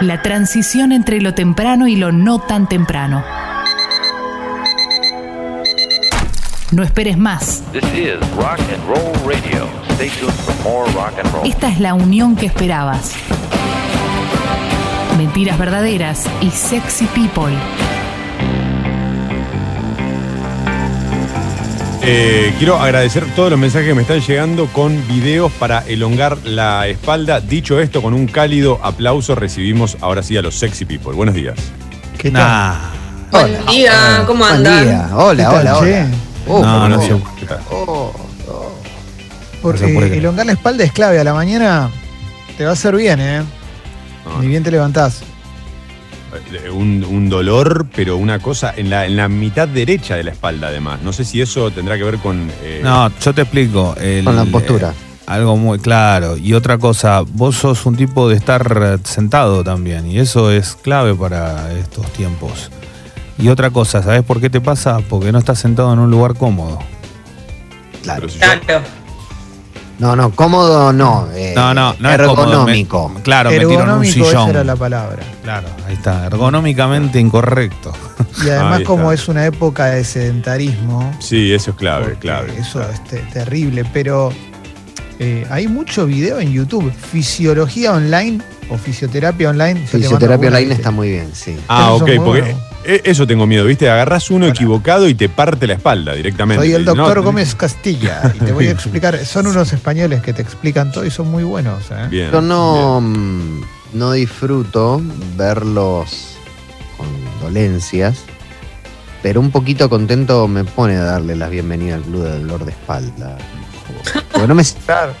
La transición entre lo temprano y lo no tan temprano. No esperes más. Rock and Roll Radio. Stay tuned for more rock and roll. Esta es la unión que esperabas. Mentiras verdaderas y sexy people. Eh, quiero agradecer todos los mensajes que me están llegando con videos para elongar la espalda. Dicho esto, con un cálido aplauso recibimos ahora sí a los sexy people. Buenos días. ¿Qué Nah. Buen día, ¿cómo Buen andan? día. Hola, ¿Qué hola, tal, hola. Oh, no, oh, no, oh, sí. ¿Qué tal? oh, oh. Porque puede creer. elongar la espalda es clave. A la mañana te va a hacer bien, ¿eh? No, Ni bien te levantás. Un, un dolor, pero una cosa en la, en la mitad derecha de la espalda, además. No sé si eso tendrá que ver con. eh, No, yo te explico. el- Con la postura. eh, algo muy claro. Y otra cosa, vos sos un tipo de estar sentado también. Y eso es clave para estos tiempos. Y otra cosa, ¿sabés por qué te pasa? Porque no estás sentado en un lugar cómodo. Claro. pero si yo- Claro. No, no, cómodo no. eh, No, no, no es cómodo, ergonómico. me- claro, me en un Ergonómico, esa sillón. era la palabra. Claro, ahí está. Ergonómicamente incorrecto. Y además, como es una época de sedentarismo, Sí, eso es clave, clave. eso es te- terrible. Pero eh, hay mucho video en YouTube. Fisiología online o fisioterapia online. Fisioterapia online está muy bien, sí. Ah, ok, porque. Eh, eso tengo miedo, ¿viste? Agarrás uno equivocado y te parte la espalda directamente. Soy el No, doctor Gómez Castilla y te voy a explicar. Son unos españoles que te explican todo y son muy buenos. ¿eh? Bien. Yo no, mm, no disfruto verlos con dolencias, pero un poquito contento me pone darle la bienvenida al club de dolor de espalda. Porque no me, Claro.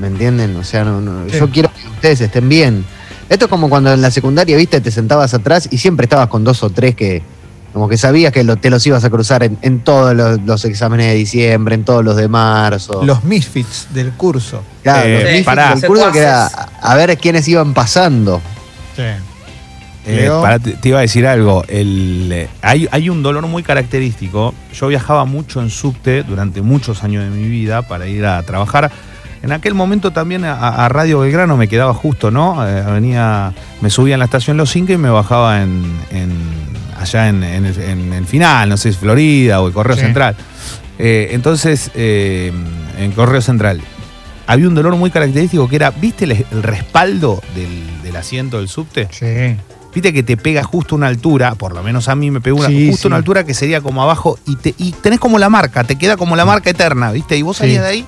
¿me entienden? O sea, no, no, Sí. yo quiero que ustedes estén bien. Esto es como cuando en la secundaria, viste, te sentabas atrás y siempre estabas con dos o tres que, como que sabías que lo- te los ibas a cruzar en, en todos los, los exámenes de diciembre, en todos los de marzo. Los misfits del curso. Claro, Eh, los misfits pará. del curso que era a ver quiénes iban pasando. Sí. Eh, pará, te, te iba a decir algo. El, eh, hay, hay un dolor muy característico. Yo viajaba mucho en subte durante muchos años de mi vida para ir a trabajar. En aquel momento también a, a Radio Belgrano me quedaba justo, ¿no? Eh, venía, me subía en la estación Los Inca y me bajaba en, en- allá en, en el, en el final, no sé si Florida o el Correo Sí. Central. Eh, entonces, eh, en Correo Central, había un dolor muy característico que era, ¿viste el, el respaldo del, del asiento del subte? Sí. Viste que te pega justo una altura, por lo menos a mí me pegó una, Sí, justo sí. una altura que sería como abajo y, te, y tenés como la marca, te queda como la marca eterna, ¿viste? Y vos salías de ahí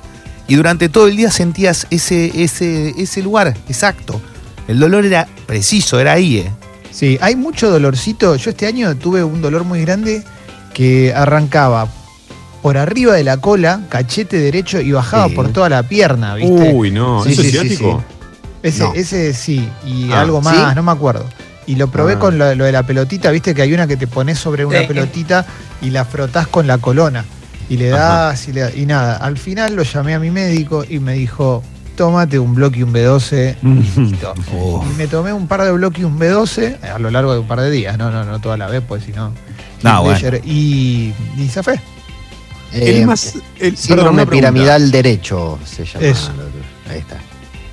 y durante todo el día sentías ese, ese, ese lugar exacto. El dolor era preciso, era ahí, ¿eh? Sí, hay mucho dolorcito. Yo este año tuve un dolor muy grande que arrancaba por arriba de la cola, cachete derecho, y bajaba Sí. por toda la pierna, ¿viste? Uy, no, Sí, ¿eso es sí, sí, ciático? ese, no. ese sí, y Ah, algo ¿sí? más, no me acuerdo. Y lo probé Ah. con lo, lo de la pelotita, viste que hay una que te pones sobre una pelotita y la frotás con la colona. Y le das y, le das- y nada. Al final lo llamé a mi médico y me dijo, tómate un bloque y un B12. Listo. Oh. Y me tomé un par de bloques y un B12 a lo largo de un par de días, no, no, no toda la vez, pues si no. No, bueno. Pleasure. Y, y se fue. El Eh, más, el- síndrome piramidal derecho se llama. Eso. Ahí está.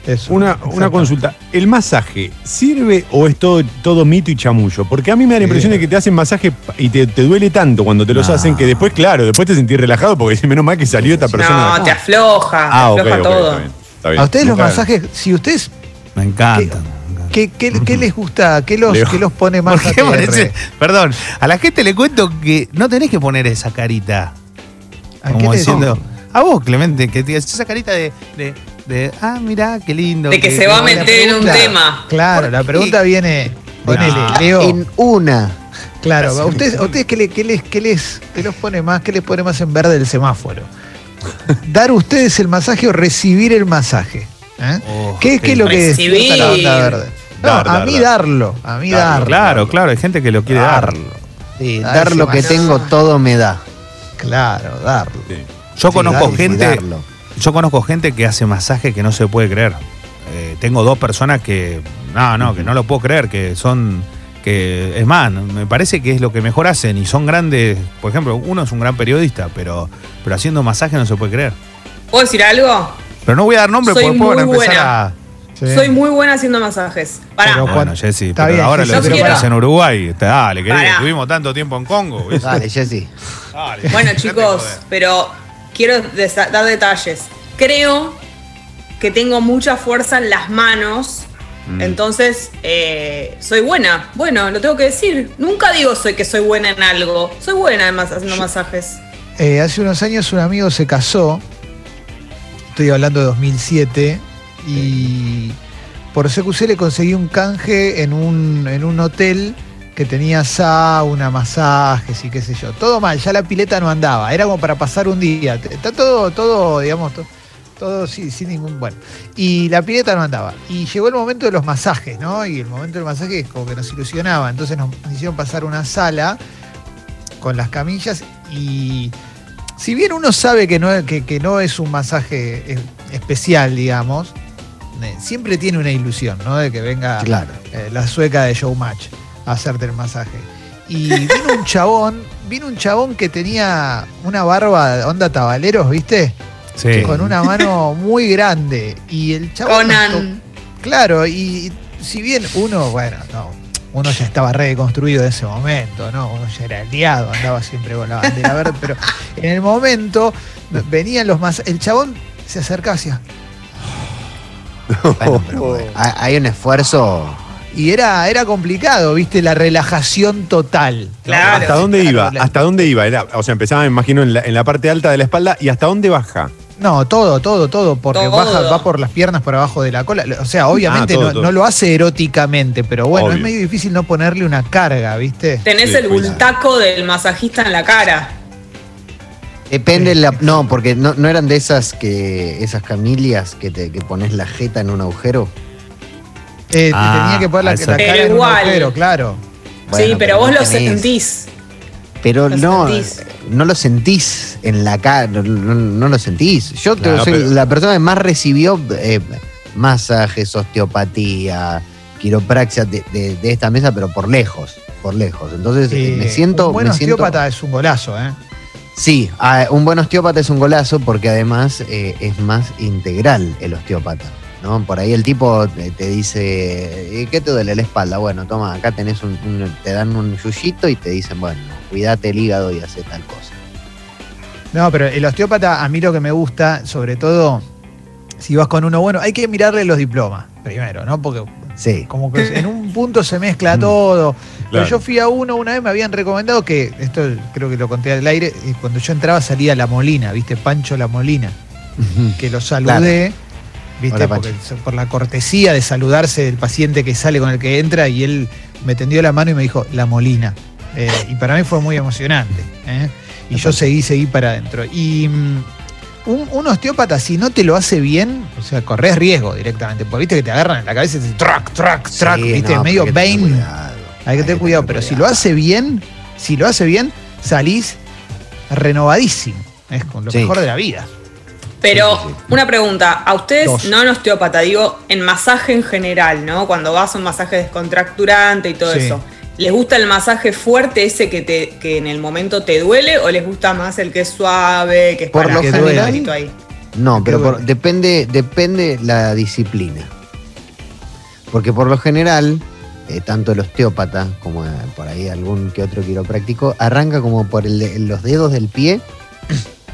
Eso. Una, una consulta. ¿El masaje sirve o es todo, todo mito y chamullo? Porque a mí me da la impresión de que te hacen masaje y te, te duele tanto cuando te los No. hacen que después, claro, después te sentís relajado porque dices, menos mal que salió esta persona. No, te afloja, ah, te ok, afloja ok, todo. está bien. está bien. A ustedes los masajes, si ustedes, Me encanta. ¿qué, qué, qué les gusta? ¿Qué los, qué los pone más ¿Por qué ATR? parece- Perdón, a la gente le cuento que no tenés que poner esa carita. ¿A qué Como le diciendo. decís? A vos, Clemente, que tienes esa carita de, de, de, ah, mirá, qué lindo. De que se va a meter en un tema. Claro, la pregunta viene, ponele, No. Leo. En una. Claro, a ustedes, a ustedes ¿qué, le- qué les, qué les, qué los pone más, qué les pone más en verde el semáforo? ¿Dar ustedes el masaje o recibir el masaje? ¿Eh? Oh, ¿Qué, qué es lo que Recibir. despierta la onda verde? No, Dar, a dar, mí dar. darlo, a mí Darlo, darlo. Claro, claro, hay gente que lo quiere dar. Darlo. Sí, dar lo que masaje. tengo todo me da. Claro, darlo. Sí. Yo Sí, conozco gente, Darlo. Yo conozco gente que hace masaje que no se puede creer. Eh, tengo dos personas que, no, no, que no lo puedo creer, que son, que es más, me parece que es lo que mejor hacen y son grandes. Por ejemplo, uno es un gran periodista, pero, pero haciendo masaje no se puede creer. ¿Puedo decir algo? Pero no voy a dar nombre Soy porque muy empezar buena. a. Sí. Soy muy buena haciendo masajes. Pará. Pero Bueno, Jessy, pero bien, ahora lo pará. en Uruguay. Dale, querido, estuvimos tanto tiempo en Congo. ¿ves? Dale, Jessy. Bueno, chicos, pero quiero dar detalles. Creo que tengo mucha fuerza en las manos. Mm. Entonces, eh, soy buena. Bueno, lo tengo que decir. Nunca digo soy que soy buena en algo. Soy buena en mas- haciendo masajes. Eh, hace unos años un amigo se casó, estoy hablando de 2007, y por CQC le conseguí un canje en un, en un hotel que tenía sauna, masajes y qué sé yo. Todo mal, ya la pileta no andaba, era como para pasar un día. Está todo, todo, digamos, to- todo sin, sin ningún. Bueno, y la pileta no andaba. Y llegó el momento de los masajes, ¿no? Y el momento del masaje es como que nos ilusionaba. Entonces nos hicieron pasar una sala con las camillas y si bien uno sabe que no, que, que no es un masaje eh, especial, digamos, eh, siempre tiene una ilusión, ¿no? De que venga Claro. eh, la sueca de Showmatch a hacerte el masaje. Y vino un chabón, vino un chabón que tenía una barba de onda tabaleros, ¿viste? Sí. Con una mano muy grande. Y el chabón. Conan. Claro, y, si bien uno, bueno, no, uno ya estaba reconstruido en ese momento, ¿no? Uno ya era aliado, andaba siempre con la bandera verde, pero en el momento venían los más. El chabón se acercaba hacia. Bueno, pero bueno, hay un esfuerzo. Y era, era complicado, ¿viste? La relajación total. Claro. ¿Hasta dónde iba? ¿Hasta dónde iba? Era, o sea, empezaba, me imagino, en la, en la parte alta de la espalda. ¿Y hasta dónde baja? No, todo, todo, todo, porque Todo. baja, va por las piernas por abajo de la cola. O sea, obviamente Ah, todo, no, todo. no lo hace eróticamente, pero bueno, Obvio. es medio difícil no ponerle una carga, ¿viste? Tenés Sí, el bultaco del masajista en la cara. Depende la. No, porque no, no eran de esas que. esas camillas que te que pones la jeta en un agujero. Eh, te Ah, tenía que poner la, la cara Pero en un igual. agujero, claro. Bueno, sí, pero, pero vos no lo tenés. sentís. Pero Lo no, sentís. no lo sentís en la cara, no, no- no lo sentís. Yo te- soy pero- la persona que más recibió eh, masajes, osteopatía, quiropraxia de, de- de esta mesa, pero por lejos, por lejos. Entonces eh, me siento... Un buen me siento- osteópata es un golazo, ¿eh? Sí, ah, un buen osteópata es un golazo porque además eh, es más integral el osteópata. ¿No? Por ahí el tipo te, te dice, "¿Y ¿qué te duele la espalda? Bueno, toma, acá tenés un, un- te dan un yuyito y te dicen, bueno, cuídate el hígado y hace tal cosa. No, pero el osteópata, a mí lo que me gusta, sobre todo, si vas con uno bueno, hay que mirarle los diplomas primero, ¿no? Porque Sí. como que en un punto se mezcla todo. Pero yo fui a uno, una vez me habían recomendado que, esto creo que lo conté al aire, y cuando yo entraba salía La Molina, ¿viste? Pancho La Molina, que lo saludé, ¿viste? Hola, por la cortesía de saludarse del paciente que sale con el que entra y él me tendió la mano y me dijo La Molina. Eh, y para mí fue muy emocionante. ¿eh? Y yo seguí, seguí para adentro. Y mm, un, osteópata, si no te lo hace bien, o sea, corres riesgo directamente. Porque viste que te agarran en la cabeza y te track, track, track, Sí, viste, no, medio cuidado. Hay que tener cuidado, pero si lo hace bien, si lo hace bien, salís renovadísimo. Es con lo Sí. mejor de la vida. Pero Sí, sí, sí. una pregunta, a ustedes, Dos. no en osteópata, digo, en masaje en general, ¿no? Cuando vas a un masaje descontracturante y todo Sí. eso, ¿les gusta el masaje fuerte, ese que, te, que en el momento te duele, o les gusta más el que es suave, que es Por para lo que general- duele ahí? No, ¿Qué pero por- depende, depende la disciplina. Porque por lo general, eh, tanto el osteópata como eh, por ahí algún que otro quiropráctico, arranca como por el de- los dedos del pie,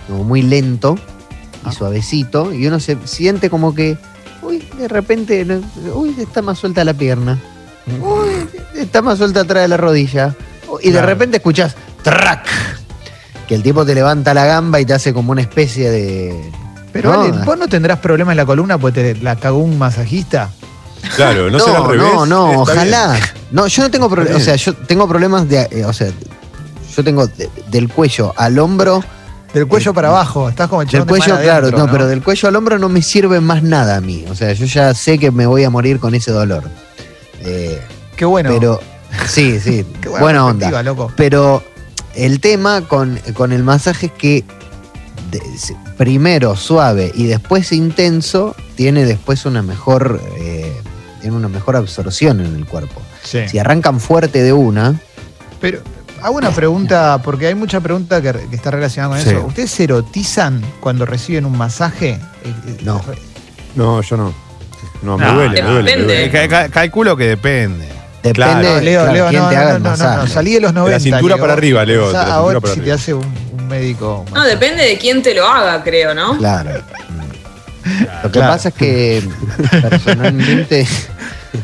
como muy lento y suavecito, y uno se siente como que, uy, de repente, no- uy, está más suelta la pierna, uy, está más suelta atrás de la rodilla, y de Claro. repente escuchás, track, que el tipo te levanta la gamba y te hace como una especie de... Pero No, Ale, vos no tendrás problemas en la columna porque te la cagó un masajista. Claro, no, será al revés. No, no, Está ojalá. bien. No, yo no tengo problemas. O sea, yo tengo problemas de. eh, o sea, yo tengo de- del cuello al hombro. Del cuello para abajo, estás como el Del de cuello, mar claro, adentro, no, pero del cuello al hombro no me sirve más nada a mí. O sea, yo ya sé que me voy a morir con ese dolor. Eh, Qué bueno. Pero, sí, sí, Qué buena, onda. loco. Pero el tema con, con el masaje es que de- primero suave y después intenso tiene después una mejor eh, tiene una mejor absorción en el cuerpo. Sí. Si arrancan fuerte de una, Pero hago una pregunta, porque hay mucha pregunta que, que está relacionada con Sí. eso. ¿Ustedes se erotizan cuando reciben un masaje? Eh, eh, No. No, yo no. No, me No, duele, me duele, me depende. duele. Ca- ca- calculo que depende. Depende Claro. Leo, claro, Leo, no, te no, haga no, no, no, salí de los 90. cintura Leo. para arriba, Leo, de la ahora cintura si te hace un, un médico. No, depende de quién te lo haga, creo, ¿no? Claro. Lo que Claro. pasa es que personalmente.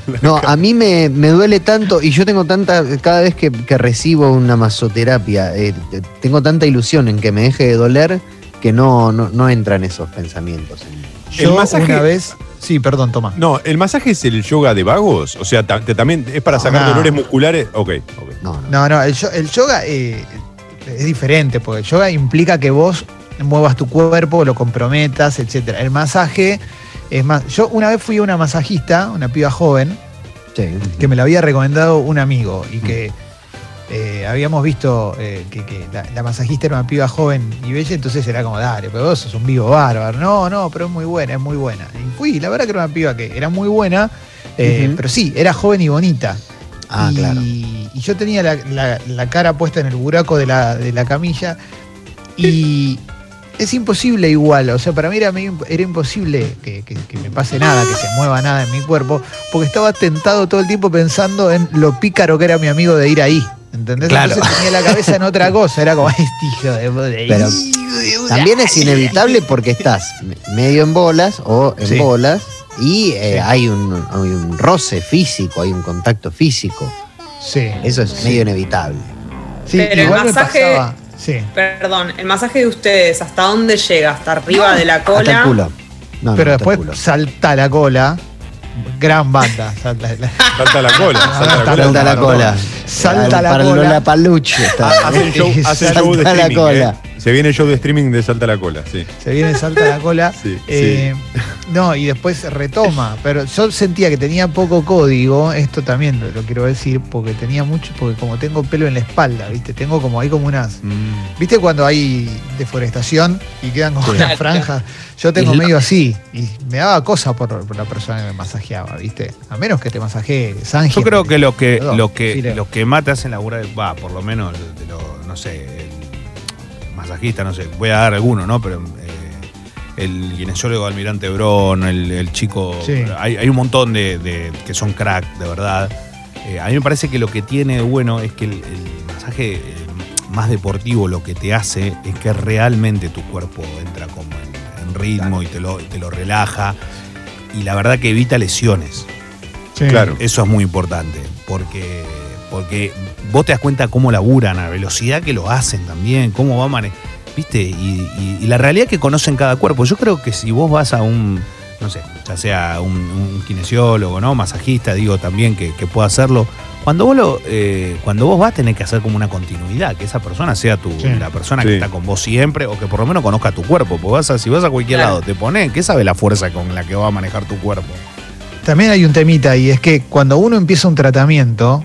No, a mí me, me duele tanto y yo tengo tanta. Cada vez que, que recibo una masoterapia, eh, tengo tanta ilusión en que me deje de doler que no, no, no entran esos pensamientos. Yo El masaje- una vez. Sí, perdón, toma. No, ¿el masaje es el yoga de vagos? O sea, también es para sacar No. dolores musculares. Ok, ok. No, no. No, no, el, el yoga eh, es diferente, porque el yoga implica que vos muevas tu cuerpo, lo comprometas, etcétera. El masaje es más. Yo una vez fui a una masajista, una piba joven, Sí. que me la había recomendado un amigo y que eh, habíamos visto eh, que, que la, la masajista era una piba joven y bella, entonces era como, dale, pero vos sos un vivo bárbaro. No, no, pero es muy buena, es muy buena. Y fui, la verdad que era una piba que era muy buena, eh, pero sí, era joven y bonita. Ah, y, claro. y yo tenía la, la- la cara puesta en el buraco de la, de la camilla y es imposible igual, o sea, para mí era, era imposible que, que- que me pase nada, que se mueva nada en mi cuerpo, porque estaba tentado todo el tiempo pensando en lo pícaro que era mi amigo de ir ahí. ¿Entendés? Claro. Entonces tenía la cabeza en otra cosa, era como este hijo de, de Pero también es inevitable porque estás me- medio en bolas o en Sí. bolas y eh, Sí. hay, un, hay un roce físico, hay un contacto físico. Sí. Eso es medio inevitable. Sí, Pero el igual me masaje- pasaba- Sí. Perdón, el masaje de ustedes, ¿hasta dónde llega? ¿Hasta arriba de la Hasta el cola? culo. No, no, Pero después culo. salta la cola. Gran banda. Salta, la- Salta la cola, salta la cola. Salta la cola. Salta la Para cola. la paluche. Hacen show, hacen show de Salta la cola. ¿eh? Se viene el show de streaming de Salta la cola, sí. se viene, salta la cola. Sí, Eh, No, y después retoma. Pero yo sentía que tenía poco código. Esto también lo, lo quiero decir, porque tenía mucho, porque como tengo pelo en la espalda, ¿viste? Tengo como hay como unas. Mm. ¿Viste cuando hay deforestación y quedan como Sí. unas franjas? Yo tengo medio así. Y me daba cosa por, por la persona que me masajeaba, ¿viste? A menos que te masajee Sánchez. Yo creo que lo que, lo sí, que, lo que más te hacen laburar, va, por lo menos de lo, no sé, masajista, no sé, voy a dar alguno, ¿no? Pero eh, el kinesiólogo Almirante Brón, el, el chico, Sí. hay, hay un montón de, de- que son crack, de verdad. Eh, a mí me parece que lo que tiene de bueno es que el, el masaje eh, más deportivo lo que te hace es que realmente tu cuerpo entra como en, en ritmo y te lo, te lo relaja. Y la verdad que evita lesiones. Sí. Claro. Eso es muy importante, porque, porque vos te das cuenta cómo laburan, a la velocidad que lo hacen también, cómo va a manejar. ¿Viste? Y, y- y la realidad que conocen cada cuerpo. Yo creo que si vos vas a un, no sé, ya sea un, un kinesiólogo, ¿no? Masajista, digo también que, que pueda hacerlo. Cuando vos, lo, eh, cuando vos vas, tenés que hacer como una continuidad, que esa persona sea tu, Sí. la persona Sí. que está con vos siempre, o que por lo menos conozca tu cuerpo. Porque vas a, si vas a cualquier Claro. lado, te pones, ¿qué sabe la fuerza con la que va a manejar tu cuerpo? También hay un temita y es que cuando uno empieza un tratamiento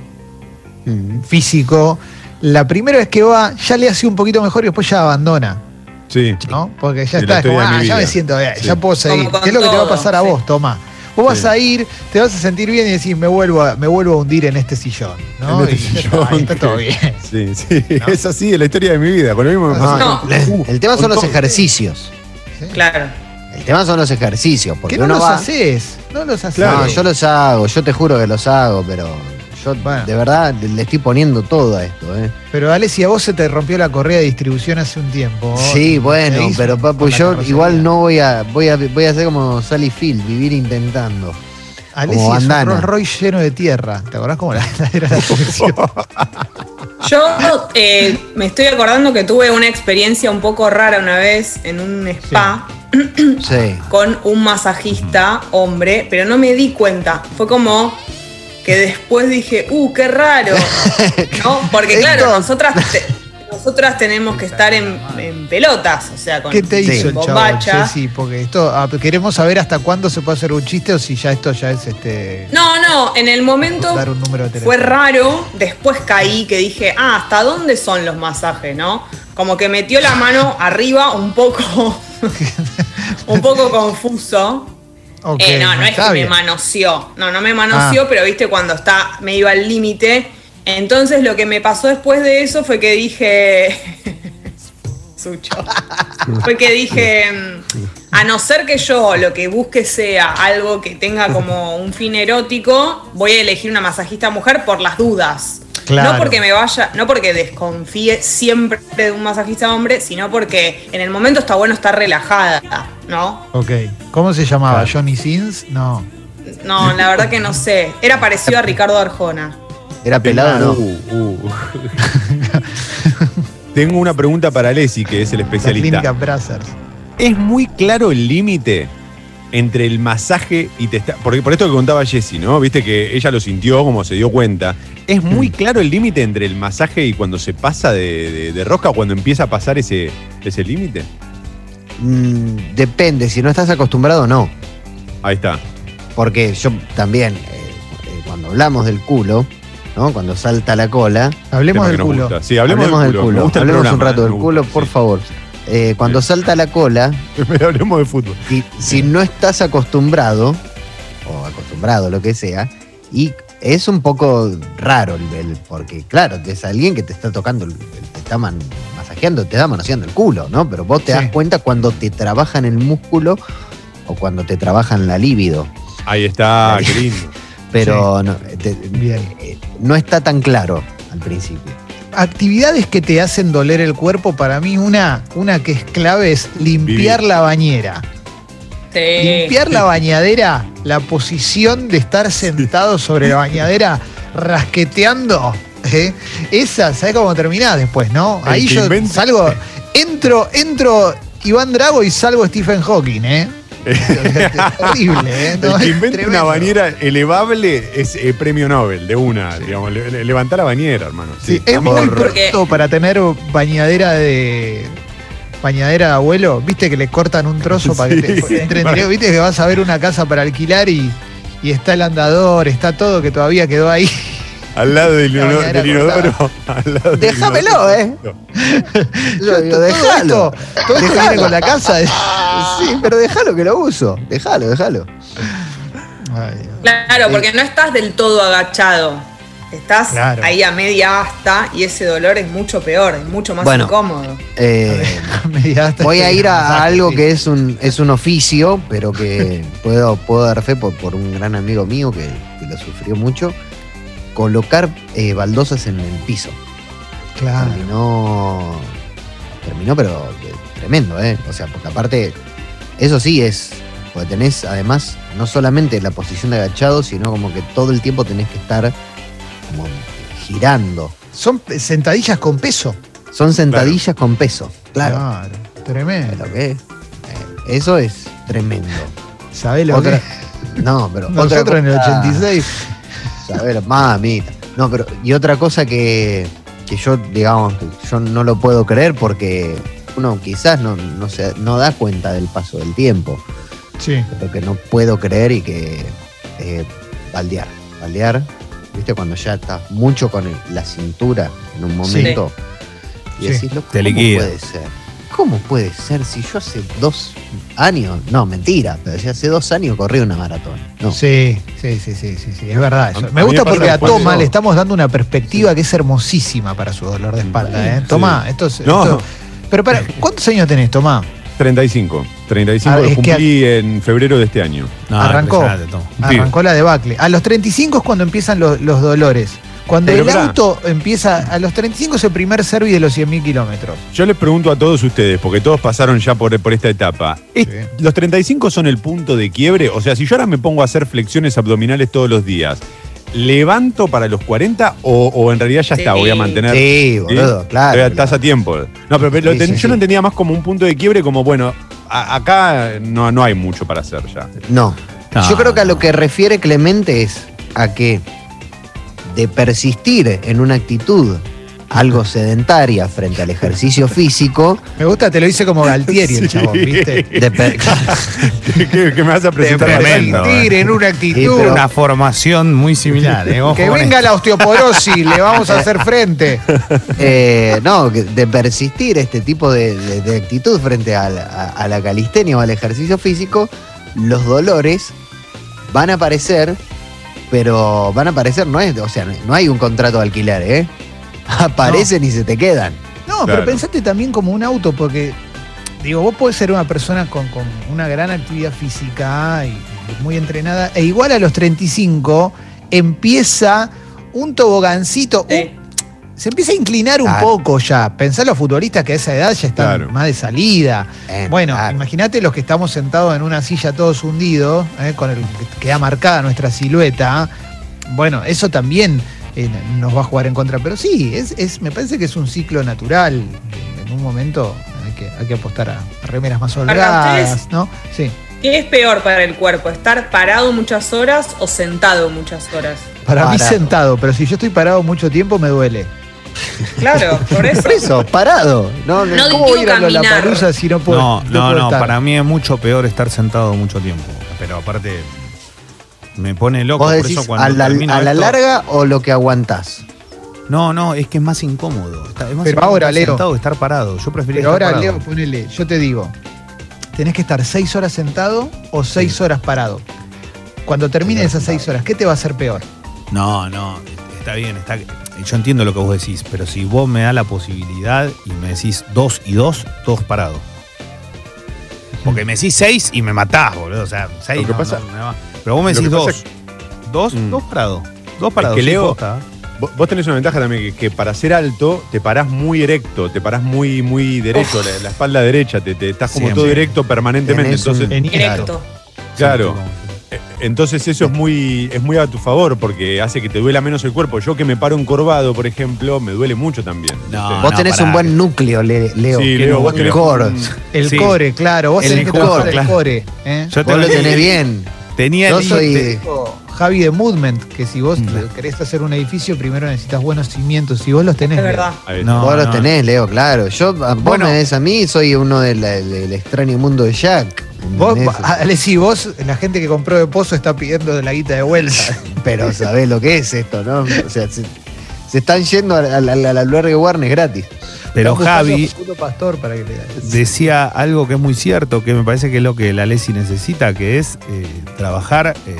Mm. físico, la primera vez que va ya le hace un poquito mejor y después ya abandona, Sí. ¿no? Porque ya está, es como, ah, ya vida". me siento bien, Sí. ya puedo seguir. ¿Qué es lo que te va a pasar a sí. vos, Tomás? Vos vas Sí. a ir, te vas a sentir bien y decís, me vuelvo a, me vuelvo a hundir en este sillón, ¿no? En este y ya sillón, está, todo bien. Sí, sí. ¿No? Es así, es la historia de mi vida. Con lo mismo me pasó. No, No. el- tema son los ejercicios. ¿sí? Claro. El tema son los ejercicios. Porque Que no uno los va. haces, no los haces. Claro. No, yo los hago, yo te juro que los hago, pero yo Bueno. de verdad le, le estoy poniendo todo a esto. ¿eh? Pero Ale, si a vos se te rompió la correa de distribución hace un tiempo. Sí, ¿qué bueno, pero papu, yo igual no voy a, voy a, voy a hacer como Sally Field, vivir intentando. Alessi es un. Rolls Royce lleno de tierra. ¿Te acordás cómo la, era la descripción? Yo eh, me estoy acordando que tuve una experiencia un poco rara una vez en un spa Sí. con un masajista hombre, pero no me di cuenta. Fue como que después dije, uh, qué raro. ¿No? Porque claro, Esto- nosotras, te- nosotras tenemos que estar en, en pelotas, o sea, con ¿Qué te Sí. hizo bombacha. Sí, porque esto ah, queremos saber hasta cuándo se puede hacer un chiste o si ya esto ya es este No, no, en el momento dar un número de fue raro, después caí que dije, ah, ¿hasta dónde son los masajes, no? Como que metió la mano arriba un poco, un poco confuso. Eh, no, no es que bien. me manoseó. No, no me manoseó, Ah. pero viste cuando está medio al límite. Entonces lo que me pasó después de eso fue que dije. Sucho. Fue que dije. mm, A no ser que yo lo que busque sea algo que tenga como un fin erótico, voy a elegir una masajista mujer por las dudas. Claro. No porque me vaya, no porque desconfíe siempre de un masajista hombre, sino porque en el momento está bueno estar relajada, ¿no? Ok. ¿Cómo se llamaba? ¿Johnny Sins? No. No, la verdad que no sé. Era parecido a Ricardo Arjona. ¿Era pelado no? Uh, uh. Tengo una pregunta para Leslie, que es el La clínica especialista. Brazzers. ¿Es muy claro el límite entre el masaje y te está. Porque por esto que contaba Jessie, ¿no? Viste que ella lo sintió como se dio cuenta. ¿Es muy claro el límite entre el masaje y cuando se pasa de, de- de rosca, cuando empieza a pasar ese, ese límite? Mm, depende, si no estás acostumbrado, no. Ahí está. Porque yo también, eh, eh, cuando hablamos del culo, ¿no? Cuando salta la cola, Hablemos del culo. gusta. Sí, hablemos, hablemos del culo. Hablemos un rato me del gusta, culo, por sí. favor. Eh, cuando salta la cola, hablemos de fútbol. si, si no estás acostumbrado, o acostumbrado, lo que sea, y es un poco raro el, el- porque claro, es alguien que te está tocando, te está man- masajeando, te está manoseando el culo, ¿no? Pero vos te Sí. das cuenta cuando te trabajan el músculo o cuando te trabajan la libido. Ahí está, qué lindo. Pero no, te- Bien. eh, no está tan claro al principio. Actividades que te hacen doler el cuerpo, para mí una, una que es clave es limpiar Vivir. la bañera. Sí. Limpiar la bañadera, la posición de estar sentado sobre la bañadera, rasqueteando. ¿Eh? Esa, ¿sabes cómo terminás después, no? El Ahí yo inventa- salgo, entro, entro Iván Drago y salgo Stephen Hawking, ¿eh? Horrible, ¿eh? El No, que invente una bañera elevable es eh, premio Nobel de una, digamos, le- le- levantar la bañera, hermano. Sí, es muy pronto para tener bañadera de. Bañadera de abuelo, viste que le cortan un trozo para que te entre entre- viste que vas a ver una casa para alquilar y, y está el andador, está todo que todavía quedó ahí. Al lado del, inodoro. al lado del Déjamelo, inodoro. ¿eh? Yo digo, déjalo. esto- Todo esto viene con la casa. Sí, pero déjalo que lo uso. Déjalo, déjalo. Claro, porque no estás del todo agachado. Estás Claro. ahí a media asta y ese dolor es mucho peor, es mucho más Bueno. incómodo. Eh, voy a ir a algo que es un, es un oficio, pero que puedo, puedo dar fe por, por un gran amigo mío que, que lo sufrió mucho. Colocar eh, baldosas en el piso. Claro. Terminó. Terminó, pero de- tremendo, ¿eh? O sea, porque aparte, eso sí es. Porque tenés además no solamente la posición de agachado, sino como que todo el tiempo tenés que estar como girando. Son sentadillas con peso. Son sentadillas con peso. Claro. Tremendo. Lo que es. Eh, Eso es tremendo. ¿Sabés lo Otra- que? No, pero otra Nosotros en el cosa- 86. A ver, mamita. No, pero y otra cosa que, que yo, digamos, que yo no lo puedo creer porque uno quizás no, no, se, no da cuenta del paso del tiempo, Sí. pero que no puedo creer y que eh, baldear. Baldear, viste, cuando ya estás mucho con el- la cintura en un momento y Sí. decís, loco, Te ¿cómo liquida. puede ser? ¿Cómo puede ser si yo hace dos años, no, mentira, pero si hace dos años corrí una maratón? No. Sí, sí, sí, sí, sí, sí, es verdad. eso. Me gusta porque a Toma le estamos dando una perspectiva que es hermosísima para su dolor de espalda. ¿eh? Sí. Toma, esto es. No. esto- Pero para, ¿cuántos años tenés, Tomá? 35. 35 Ah, lo es que- cumplí en febrero de este año. No, Arrancó. Arrancó la debacle. A los 35 es cuando empiezan los, los dolores. Cuando Pero el auto empieza, a los 35 es el primer servi de los 100.000 kilómetros. Yo les pregunto a todos ustedes, porque todos pasaron ya por, por esta etapa. ¿Es- Sí. ¿Los 35 son el punto de quiebre? O sea, si yo ahora me pongo a hacer flexiones abdominales todos los días, ¿levanto para los 40 o, o en realidad ya Sí. está? Voy a mantener. Sí, boludo, claro. Todavía Estás a tiempo. No, pero, pero lo Sí, ten- sí, yo sí. lo entendía más como un punto de quiebre, como bueno, a- acá no, no hay mucho para hacer ya. No. No, Yo creo que a lo que refiere Clemente es a que de persistir en una actitud algo sedentaria frente al ejercicio físico, Me gusta, te lo hice como Galtieri el Sí. chabón, ¿viste? de per- que, que me vas a presentar Tremendo, Persistir en una Sí, actitud. pero- Una formación muy similar, ¿eh? Que venga la osteoporosis, le vamos a hacer frente. eh, no, de persistir este tipo de, de- de actitud frente a la calistenia o al ejercicio físico, los dolores van a aparecer, pero van a aparecer, no es, o sea, no hay un contrato de alquiler, ¿eh? Aparecen y se te quedan. No, Claro. pero pensate también como un auto, porque digo, vos podés ser una persona con, con una gran actividad física y, y muy entrenada, e igual a los 35 empieza un tobogancito, Sí. Se empieza a inclinar un Claro. poco ya. Pensá los futbolistas que a esa edad ya están Claro. más de salida. Eh, Bueno, claro. imagínate los que estamos sentados en una silla todos hundidos, eh, con el que queda marcada nuestra silueta. Bueno, eso también eh, nos va a jugar en contra. Pero sí, es, es- me parece que es un ciclo natural. En un momento hay que, hay que apostar a, a remeras más holgadas, ustedes- ¿no? Sí. ¿Qué es peor para el cuerpo? ¿Estar parado muchas horas o sentado muchas horas? Para mí sentado, pero si yo estoy parado mucho tiempo me duele. Claro, por eso. Por eso, parado. No, no, No ¿Cómo voy a ir a caminar. Lollapalooza si no puedo? No, no, puedo no, estar? para mí es mucho peor estar sentado mucho tiempo. Pero aparte, me pone loco. Vos Por decís eso cuando a la, termino a la esto- larga o lo que aguantás. No, no, es que es más incómodo. Está- es más Pero incómodo ahora, estar Leo. sentado estar parado. Yo preferiría Pero estar ahora, parado. Leo, ponele, yo te digo, tenés que estar seis horas sentado o seis horas parado. Cuando termine esas seis horas, ¿qué te va a hacer peor? No, no, está bien, está, yo entiendo lo que vos decís, pero si vos me das la posibilidad y me decís dos y dos, todos parados. Porque me decís seis y me matás, boludo. O sea, seis Lo que no, pasa- no me va. Pero vos me decís dos. pasa Dos, Mm. dos parados. Dos parados. que Leo-. Vos vos tenés una ventaja también, que, que para ser alto te parás muy erecto, te parás muy, muy derecho, la, la espalda derecha, te, te- estás como Siempre. todo directo permanentemente. Tenés un- Entonces, En Directo. claro. Entonces eso es muy, es muy a tu favor porque hace que te duela menos el cuerpo. Yo que me paro encorvado, por ejemplo, me duele mucho también. No. Vos tenés pará. un buen núcleo, Le- Leo. Sí, Leo, vos tenés core. un- El Sí. core, claro, vos El tenés que core, trabajar el claro. core. ¿eh? Yo Vos lo tenés bien. Tenía Yo el- soy- Dijo Javi de Movement, que si vos Mm. querés hacer un edificio, primero necesitas buenos cimientos. Si vos los tenés. Es verdad. No, vos los tenés, Leo, claro. Yo, a- vos Bueno. me ves a mí, soy uno del, del extraño mundo de Jack. Vos, ¿entendés? Alessi, vos, la gente que compró de Pozo está pidiendo de la guita de vuelta. Pero sabés lo que es esto, ¿no? O sea, se, se están yendo al, al, al, al albergue Warnes gratis. Pero Javi a Facundo Pastor para que le decía algo que es muy cierto, que me parece que es lo que la Lesi necesita, que es eh, trabajar, eh,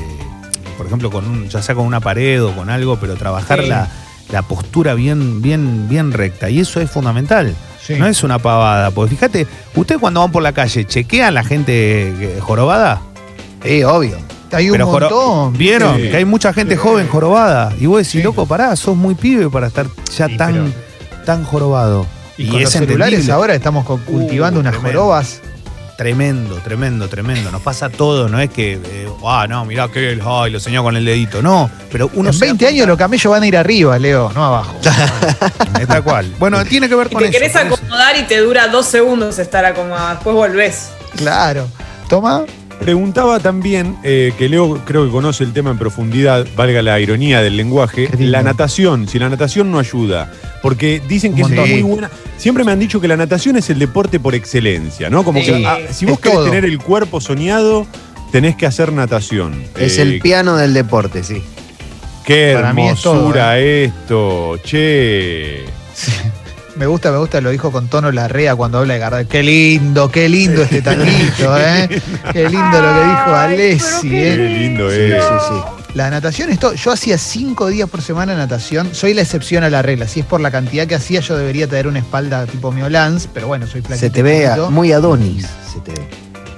por ejemplo, con un, ya sea con una pared o con algo, pero trabajar Sí. la, la postura bien, bien, bien recta. Y eso es fundamental. Sí. No es una pavada. Porque fíjate, ustedes cuando van por la calle, ¿chequean la gente eh, jorobada? Sí, obvio. Hay un Pero joro- montón. ¿Vieron? Sí. Que hay mucha gente Sí. joven jorobada. Y vos decís, Sí. loco, pará, sos muy pibe para estar ya Sí, tan, pero- tan jorobado. Y, con los celulares entendible. ahora estamos cultivando Uh, unas tremendo. jorobas. Tremendo, tremendo, tremendo. Nos pasa todo, no es que, eh, ah, no, mirá que él, ay, lo señaló con el dedito. No, pero uno en se da 20 años los camellos van a ir arriba, Leo, no abajo. cuenta, es tal cual. Bueno, tiene que ver Y con te eso. querés con eso. acomodar y te dura dos segundos estar acomodado. Después volvés. claro. Toma. Preguntaba también, eh, que Leo creo que conoce el tema en profundidad, valga la ironía del lenguaje, la natación, si la natación no ayuda, porque dicen que es muy buena. Siempre me han dicho que la natación es el deporte por excelencia, ¿no? Como Sí. que ah, si vos Es querés todo. tener el cuerpo soñado, tenés que hacer natación. Es Eh, el piano del deporte, sí. Qué Para mí es todo, hermosura esto, che. Me gusta, me gusta, lo dijo con tono Larrea cuando habla de Gardel. Qué lindo, qué lindo este tanguito, ¿eh? Qué lindo lo que dijo Alessi, pero Qué ¿eh? lindo es. sí, sí. La natación es todo. Yo hacía cinco días por semana natación. Soy la excepción a la regla. Si es por la cantidad que hacía, yo debería tener una espalda tipo Miolans, pero bueno, soy flaquito. Se te ve a- muy Adonis. Se te ve.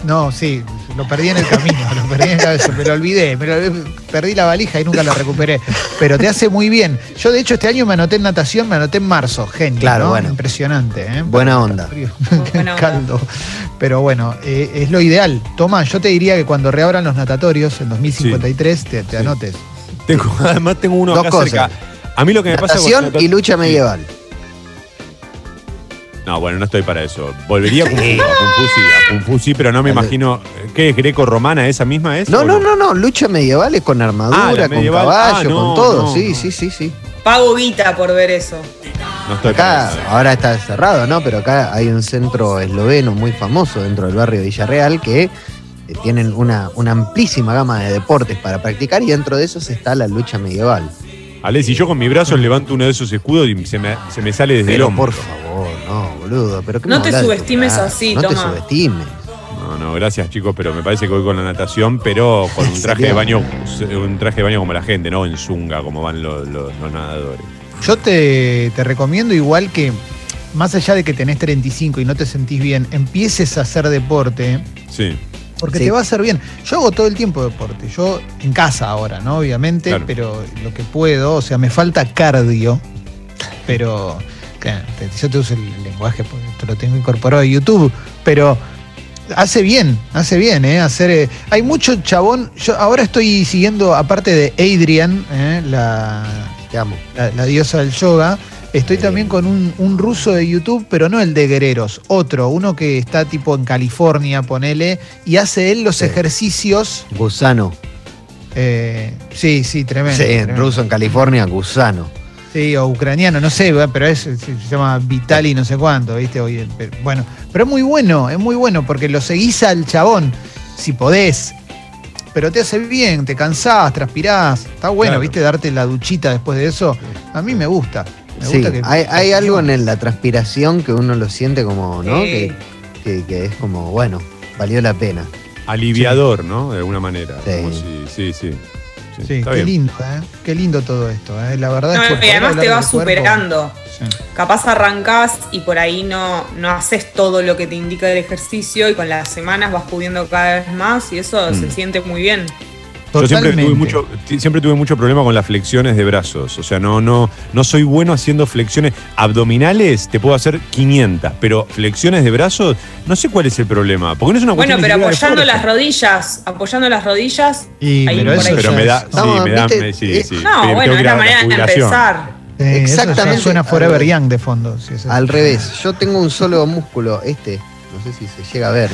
No, sí, lo perdí en el camino, lo perdí en el camino, me lo olvidé, me lo- perdí la valija y nunca la recuperé. Pero te hace muy bien. Yo, de hecho, este año me anoté en natación, me anoté en marzo, genio. Claro, ¿no? bueno. Impresionante, ¿eh? Buena onda. Frío. Buena onda. Caldo. Pero bueno, eh, es lo ideal. Toma, yo te diría que cuando reabran los natatorios en 2053, te, te Sí. anotes. Tengo- además tengo uno Dos acá cosas. cerca. A mí lo que me pasa Natación y lucha medieval. No, bueno, no estoy para eso. Volvería a Kung Fu, a pero no me imagino. ¿Qué es greco-romana? ¿Esa misma es? No, no, no, no. Lucha medieval es con Ah, armadura, la con caballo, Ah, no, con todo. no, sí, no. sí, sí, sí. Pago guita por ver eso. No estoy para Acá, eso. ahora está cerrado, ¿no? Pero acá hay un centro esloveno muy famoso dentro del barrio de Villarreal que eh, tienen una, una amplísima gama de deportes para practicar y dentro de esos está la lucha medieval. Ale, si yo con mis brazos levanto uno de esos escudos y se me, se me sale desde el Pero hombro. por favor, no, boludo. Pero ¿qué No te subestimes brazo? así, No te subestimes. No, no, gracias chicos, pero me parece que voy con la natación, pero con un traje de baño, un traje de baño como la gente, no en zunga como van los, los- los nadadores. Yo te, te recomiendo igual que más allá de que tenés 35 y no te sentís bien, empieces a hacer deporte, Sí. Porque Sí. te va a hacer bien. Yo hago todo el tiempo deporte, yo en casa ahora, ¿no? Obviamente, Claro. pero lo que puedo, o sea, me falta cardio, pero claro, yo te uso el lenguaje porque te lo tengo incorporado de YouTube, pero hace bien, hace bien, ¿eh? Hacer, eh, hay mucho chabón, yo ahora estoy siguiendo, aparte de Adrian, ¿eh? la, Te amo. la, la diosa del yoga. Estoy Eh. también con un, un ruso de YouTube, pero no el de Guerreros, otro, uno que está tipo en California, ponele, y hace él los Sí. ejercicios. Gusano. eh, sí, sí, tremendo. Sí, en ruso en California, gusano. Sí, o ucraniano, no sé, pero es, se se llama Vitali no sé cuánto, ¿viste? Oye, pero- bueno, pero es muy bueno, es muy bueno, porque lo seguís al chabón, si podés. Pero te hace bien, te cansás, transpirás. Está bueno, Claro. ¿viste? Darte la duchita después de eso. A mí me gusta. Me Sí, gusta que- hay, hay algo en el- la transpiración que uno lo siente como, ¿no? Que, que- que es como, bueno, valió la pena. Aliviador, ¿no? De alguna manera. Sí. Como si- sí, sí. Sí, Sí, está qué bien. lindo, ¿eh? Qué lindo todo esto, ¿eh? La verdad No, es que. y además te va del cuerpo- superando. Sí. Capaz arrancás y por ahí no, no haces todo lo que te indica el ejercicio y con las semanas vas pudiendo cada vez más y eso se Mm. siente muy bien. Yo siempre tuve, mucho, siempre tuve mucho problema con las flexiones de brazos. O sea, no, no, no soy bueno haciendo flexiones abdominales, te puedo hacer 500, pero flexiones de brazos, no sé cuál es el problema. Porque no es una Bueno, cuestión pero apoyando las rodillas, apoyando las rodillas. Y, Ahí pero eso. Pero me da, es- sí, No, me da, viste, me- sí, eh, sí. No, bueno, es la manera de empezar. Sí, eso ya Exactamente. suena Forever. Young de fondo. es Al revés, yo tengo un solo músculo, este, no sé si se llega a ver.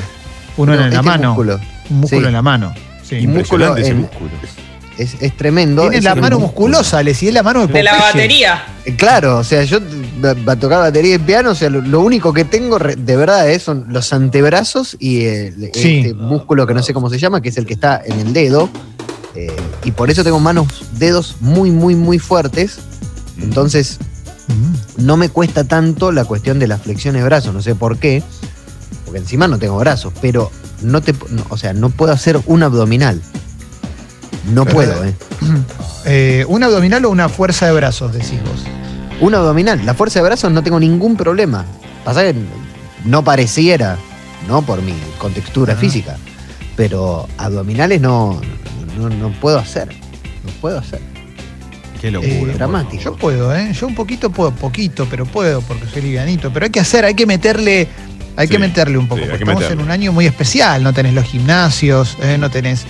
Uno No, en la este mano. músculo. Un músculo en la mano. Sí. Impresionante ese en- músculo. Es, es tremendo. Tiene es la mano músculo. musculosa, le si es la mano de De la batería. Eh, Claro, o sea, yo a tocar batería y piano, o sea, lo, lo único que tengo re- de verdad es, son los antebrazos y el, Sí. este músculo que no sé cómo se llama, que es el que está en el dedo. eh, y por eso tengo manos, dedos muy, muy, muy fuertes. Entonces, Mm. no me cuesta tanto la cuestión de las flexiones de brazos, no sé por qué, porque encima no tengo brazos, pero no te, no, o sea, no puedo hacer un abdominal. No Pero- puedo, ¿eh? Eh, ¿Un abdominal o una fuerza de brazos, decís vos? Un abdominal, la fuerza de brazos no tengo ningún problema. Pasa que no pareciera, ¿no? Por mi contextura física. Pero abdominales no, no, no puedo hacer. No puedo hacer. Qué locura. Eh, dramático. Yo puedo, ¿eh? Yo un poquito puedo, poquito, pero puedo porque soy livianito. Pero hay que hacer, hay que meterle, hay que meterle un poco. sí, porque que estamos meterle. en un año muy especial, no tenés los gimnasios, ¿eh? no tenés. eh,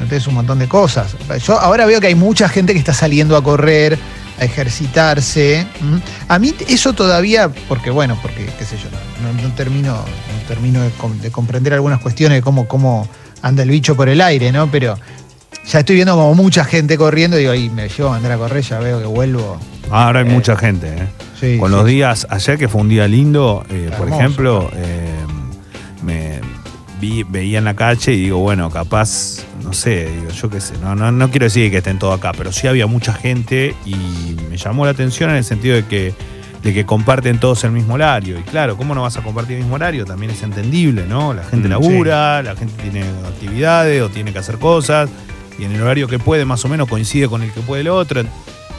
no tenés un montón de cosas. Yo ahora veo que hay mucha gente que está saliendo a correr, a ejercitarse. A mí eso todavía, porque bueno, porque qué sé yo, no, no termino, no termino de, com- de comprender algunas cuestiones de cómo, cómo anda el bicho por el aire, ¿no? Pero ya estoy viendo como mucha gente corriendo, digo, y me llevo a andar a correr, ya veo que vuelvo. Ahora hay Eh, mucha gente, ¿eh? Sí, Con sí, los días, ayer que fue un día lindo, eh, por Hermoso. ejemplo, eh, me vi, veía en la calle y digo, bueno, capaz, no sé, digo, yo qué sé, no, no, no quiero decir que estén todos acá, pero sí había mucha gente y me llamó la atención en el sentido de que, de que comparten todos el mismo horario. Y claro, ¿cómo no vas a compartir el mismo horario? También es entendible, ¿no? La gente Mm, labura, la gente tiene actividades o tiene que hacer cosas y en el horario que puede más o menos coincide con el que puede el otro.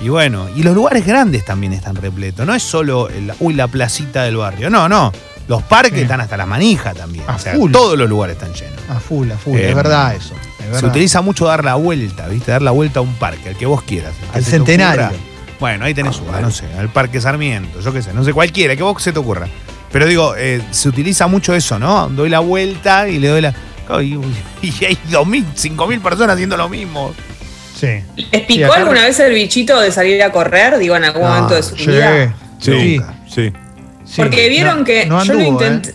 Y bueno, y los lugares grandes también están repletos. No es solo el, uy, la placita del barrio. No, no. Los parques Sí. están hasta la manija también. A o sea, full. todos los lugares están llenos. A full, a full, Eh, es verdad eso. es Se utiliza mucho dar la vuelta, ¿viste? Dar la vuelta a un parque, al que vos quieras. Al se centenario. Bueno, ahí tenés Ah, uno, bueno. no sé, al Parque Sarmiento, yo qué sé, no sé, cualquiera, que vos se te ocurra. Pero digo, eh, se utiliza mucho eso, ¿no? Doy la vuelta y le doy la. Y, y hay 2.000, 5.000 personas haciendo lo mismo. Sí. ¿Les picó acá- alguna vez el bichito de salir a correr? Digo, en algún No, momento de su Sí, vida. Sí, sí. sí. Porque vieron No- que no yo lo intenté. ¿eh?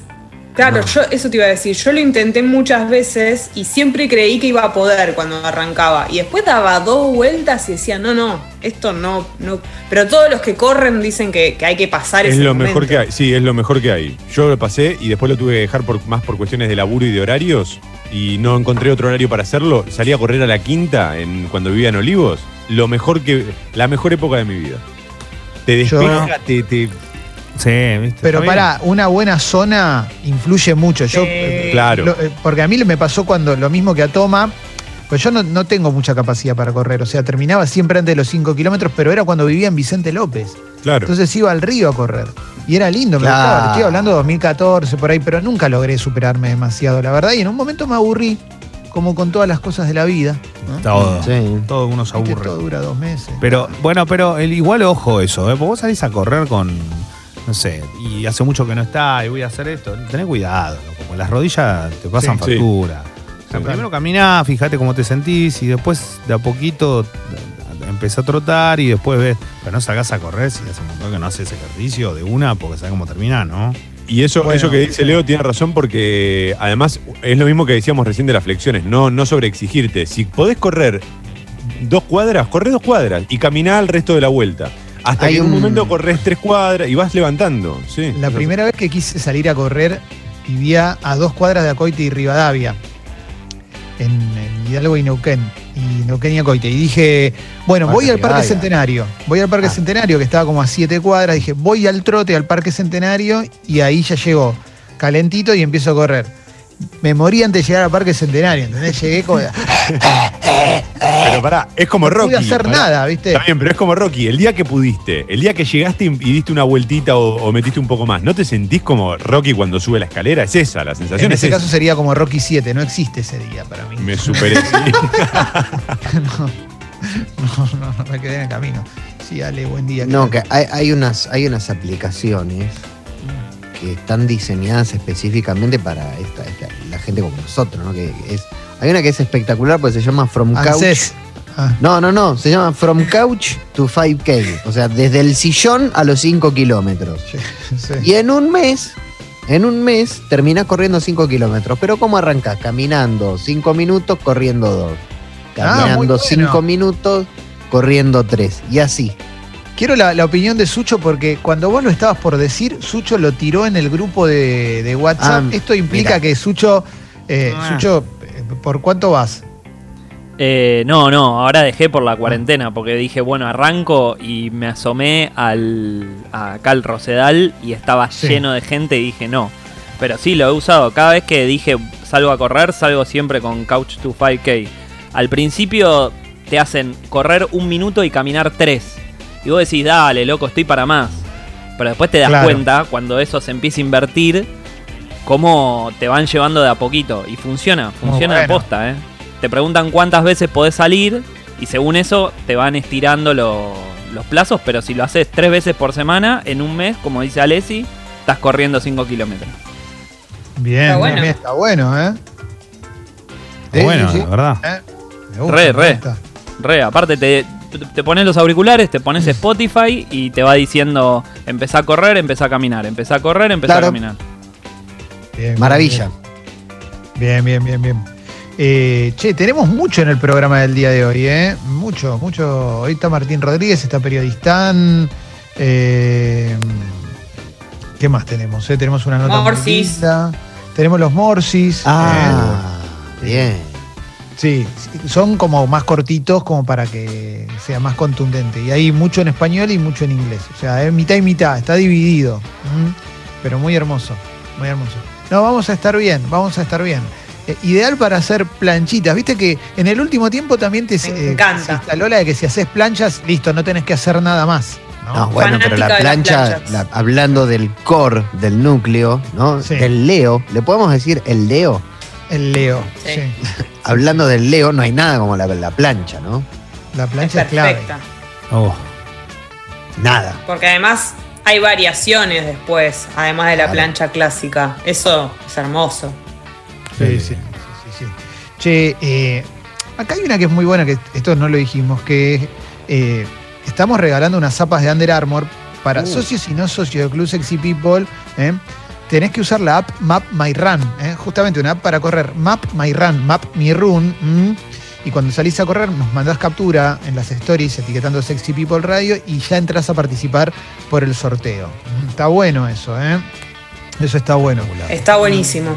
Claro, No. yo eso te iba a decir. Yo lo intenté muchas veces y siempre creí que iba a poder cuando arrancaba. Y después daba dos vueltas y decía, no, no, esto no, no. Pero todos los que corren dicen que, que hay que pasar Es ese lo momento. mejor que hay. Sí, es lo mejor que hay. Yo lo pasé y después lo tuve que dejar por, más por cuestiones de laburo y de horarios. Y no encontré otro horario para hacerlo. Salí a correr a la quinta en, cuando vivía en Olivos. Lo mejor que. La mejor época de mi vida. Te Yo- despeja, te, te- Sí, ¿viste? Pero para una buena zona influye mucho. Yo, Sí. eh, Claro. lo- eh, porque a mí me pasó cuando lo mismo que a Toma, pues yo no, no tengo mucha capacidad para correr. O sea, terminaba siempre antes de los 5 kilómetros, pero era cuando vivía en Vicente López. Claro. Entonces iba al río a correr. Y era lindo, me Claro. gustaba. Estoy hablando de 2014 por ahí, pero nunca logré superarme demasiado, la verdad. Y en un momento me aburrí, como con todas las cosas de la vida. ¿no? Todo. Sí. Todo uno se aburre. Todo dura dos meses. Pero, bueno, pero el, igual ojo eso, ¿eh? Porque vos salís a correr con, no sé, y hace mucho que no está, y voy a hacer esto. Tenés cuidado, porque las rodillas te pasan Sí, sí. factura. O sea, Sí, primero caminá, fíjate cómo te sentís, y después de a poquito empecé a trotar y después ves, pero no salgas a correr si hace un montón que no haces ejercicio de una, porque sabes cómo termina, ¿no? Y eso, Bueno. eso que dice Leo tiene razón porque además es lo mismo que decíamos recién de las flexiones, no, no sobreexigirte. Si podés correr dos cuadras, corre dos cuadras y caminá el resto de la vuelta. Hasta Hay que en un un- momento corres tres cuadras y vas levantando. Sí. La primera vez que quise salir a correr vivía a dos cuadras de Acoite y Rivadavia, en, en Hidalgo y Neuquén, y Neuquén y Acoite. Y dije, bueno, voy al Parque Rivadavia. Centenario, voy al Parque Ah. Centenario, que estaba como a siete cuadras, dije, voy al trote al Parque Centenario, y ahí ya llegó, calentito, y empiezo a correr. Me morí antes de llegar al Parque Centenario, ¿entendés? Llegué como... Pero pará, es como no Rocky. pude hacer pará. nada, ¿viste? Está bien, pero es como Rocky. El día que pudiste, el día que llegaste y y diste una vueltita o, o metiste un poco más, ¿no te sentís como Rocky cuando sube la escalera? Es esa, la sensación En es ese esa. caso sería como Rocky 7, no existe ese día para mí. Me superé. no, no, no, no, me quedé en el camino. Sí, Ale, buen día. No, ¿qué que hay, hay unas, hay unas aplicaciones que están diseñadas específicamente para esta, esta- la gente como nosotros, ¿no? Que es, hay una que es espectacular porque se llama From tal? Couch. Ah, No, no, no, se llama From Couch to 5K. O sea, desde el sillón a los 5 kilómetros. sí, sí. Y en un mes, en un mes, terminás corriendo 5 kilómetros. Pero ¿cómo arrancás? Caminando 5 minutos, corriendo 2. Ah, Caminando bueno. 5 minutos, corriendo 3. Y así. Quiero la, la opinión de Sucho porque cuando vos lo estabas por decir, Sucho lo tiró en el grupo de, de WhatsApp. Ah, Esto implica mira. que Sucho, eh, Ah. Sucho, eh, ¿por cuánto vas? Eh, no, no, ahora dejé por la cuarentena porque dije, bueno, arranco y me asomé al, a acá al Rosedal y estaba Sí. lleno de gente y dije, no. Pero sí, lo he usado. Cada vez que dije salgo a correr, salgo siempre con Couch to 5K. Al principio te hacen correr un minuto y caminar tres. Y vos decís, dale, loco, estoy para más. Pero después te das Claro. cuenta, cuando eso se empieza a invertir, cómo te van llevando de a poquito. Y funciona, funciona de posta, ¿eh? Te preguntan cuántas veces podés salir y según eso te van estirando lo- los plazos, pero si lo haces tres veces por semana, en un mes, como dice Alessi, estás corriendo 5 kilómetros. Bien, Está bueno. bien, está bueno, ¿eh? Está Sí, bueno, sí, sí. la verdad. ¿Eh? Me gusta, Re, me re. gusta. Re, aparte te, te pones los auriculares, te pones Spotify y te va diciendo empezá a correr, empezá a caminar, empezá a correr, empezá Claro. a caminar. Bien, Maravilla. Bien, bien, bien, bien. Eh, che, tenemos mucho en el programa del día de hoy, ¿eh? Mucho, mucho. Hoy está Martín Rodríguez, está Periodistán. eh, ¿Qué más tenemos? eh? Tenemos una nota Morsis. Tenemos los Morsis. Ah, bien. Sí, son como más cortitos como para que sea más contundente. Y hay mucho en español y mucho en inglés. O sea, es mitad y mitad, está dividido. Pero muy hermoso, muy hermoso. No, vamos a estar bien, vamos a estar bien. Eh, ideal para hacer planchitas. Viste que en el último tiempo también te Me eh, encanta. se instaló la de que si haces planchas, listo, no tenés que hacer nada más. ¿no? No, bueno, pero la Fanática de las plancha, la- hablando del core, del núcleo, ¿no? Sí. Del Leo, ¿le podemos decir el Leo? El Leo. Sí. sí. Hablando del Leo, no hay nada como la, la plancha, ¿no? La Es plancha es, clave. perfecta. Oh, Nada. Porque además hay variaciones después, además de la Claro. plancha clásica. Eso es hermoso. Sí, sí, sí, sí, sí. Che, eh, acá hay una que es muy buena, que esto no lo dijimos, que eh, estamos regalando unas zapas de Under Armour para Uh. socios y no socios del Club Sexy People. ¿eh? Tenés que usar la app Map My Run, ¿eh? justamente una app para correr. Map My Run, Map My Run. ¿m? Y cuando salís a correr, nos mandás captura en las stories etiquetando Sexy People Radio y ya entras a participar por el sorteo. ¿m? Está bueno eso, ¿eh? Eso está bueno. Está buenísimo.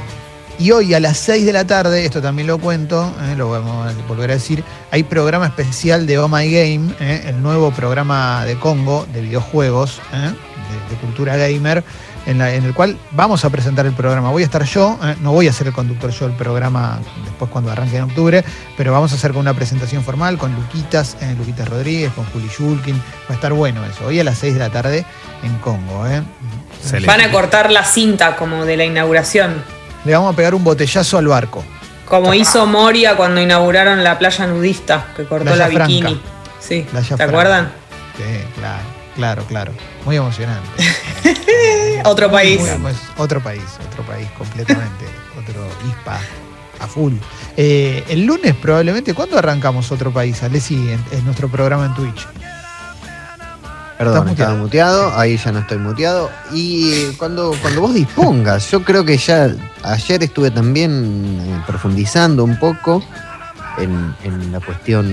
Y hoy a las 6 de la tarde, esto también lo cuento, eh, lo vamos a volver a decir, hay programa especial de Oh My Game, eh, el nuevo programa de Congo de videojuegos, eh, de, de cultura gamer, en, la- en el cual vamos a presentar el programa. Voy a estar yo, eh, no voy a ser el conductor yo del programa después cuando arranque en octubre, pero vamos a hacer con una presentación formal con Luquitas, eh, Luquitas Rodríguez, con Juli Shulkin. Va a estar bueno eso. Hoy a las 6 de la tarde en Congo. ¿eh? Van a cortar la cinta como de la inauguración. Le vamos a pegar un botellazo al barco. Como hizo Moria cuando inauguraron la playa nudista, que cortó Playa la bikini. Franca. Sí, Playa ¿te Franca. acuerdan? Sí, claro, claro, claro. Muy emocionante. Otro país. muy, pues, otro país, otro país completamente. otro ISPA a full. Eh, el lunes probablemente, ¿cuándo arrancamos otro país? Alessi, en, en nuestro programa en Twitch. Perdón, estaba muteado, ahí ya no estoy muteado. Y cuando, cuando vos dispongas, yo creo que ya ayer estuve también eh, profundizando un poco en, en la cuestión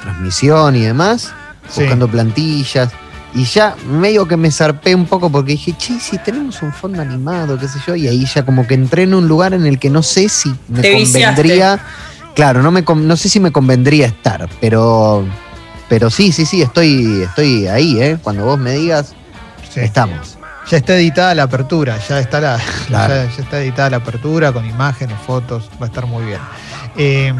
transmisión y demás, Sí. buscando plantillas. Y ya medio que me zarpé un poco porque dije, che, si tenemos un fondo animado, qué sé yo, y ahí ya como que entré en un lugar en el que no sé si me Te viciaste. convendría. Claro, no, me, con- no sé si me convendría estar, pero, pero sí, sí, sí, estoy, estoy ahí, ¿eh? Cuando vos me digas, Sí. estamos. Ya está editada la apertura, ya está la, Claro. ya, ya está editada la apertura con imágenes, fotos, va a estar muy bien. Eh,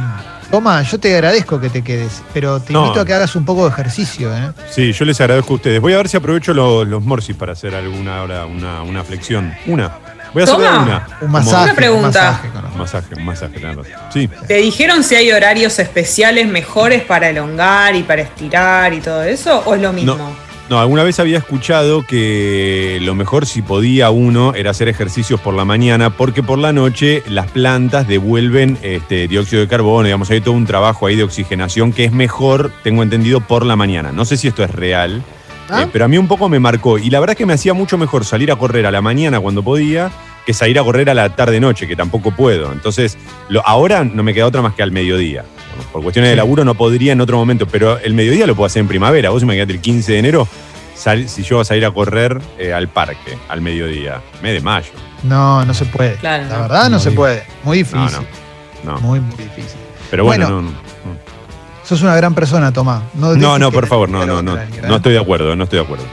Toma, yo te agradezco que te quedes, pero te No. invito a que hagas un poco de ejercicio, ¿eh? Sí, yo les agradezco a ustedes. Voy a ver si aprovecho los, los morsis para hacer alguna hora, una, una flexión. Una. Voy a hacer Toma. una. Un masaje. Una pregunta. Un masaje con- Un masaje, un masaje. Sí. ¿Te dijeron si hay horarios especiales mejores para elongar y para estirar y todo eso? ¿O es lo mismo? No, alguna vez había escuchado que lo mejor si podía uno era hacer ejercicios por la mañana, porque por la noche las plantas devuelven este, dióxido de carbono, digamos, hay todo un trabajo ahí de oxigenación que es mejor, tengo entendido, por la mañana. No sé si esto es real, ¿Ah? eh, pero a mí un poco me marcó. Y la verdad es que me hacía mucho mejor salir a correr a la mañana cuando podía que salir a correr a la tarde-noche, que tampoco puedo. Entonces, lo- ahora no me queda otra más que al mediodía. Por cuestiones de laburo no podría en otro momento, pero el mediodía lo puedo hacer en primavera. Vos imaginate el 15 de enero, sal- si yo voy a salir a correr eh, al parque al mediodía, mes de mayo. No, no se puede. Claro, la no. verdad no, No, se digo. puede. Muy difícil. No, no. Muy, muy difícil. Pero bueno, Bueno, no, no. Sos una gran persona, Tomás. No, No, no, por favor, no, no, no. No estoy de acuerdo, no estoy de acuerdo.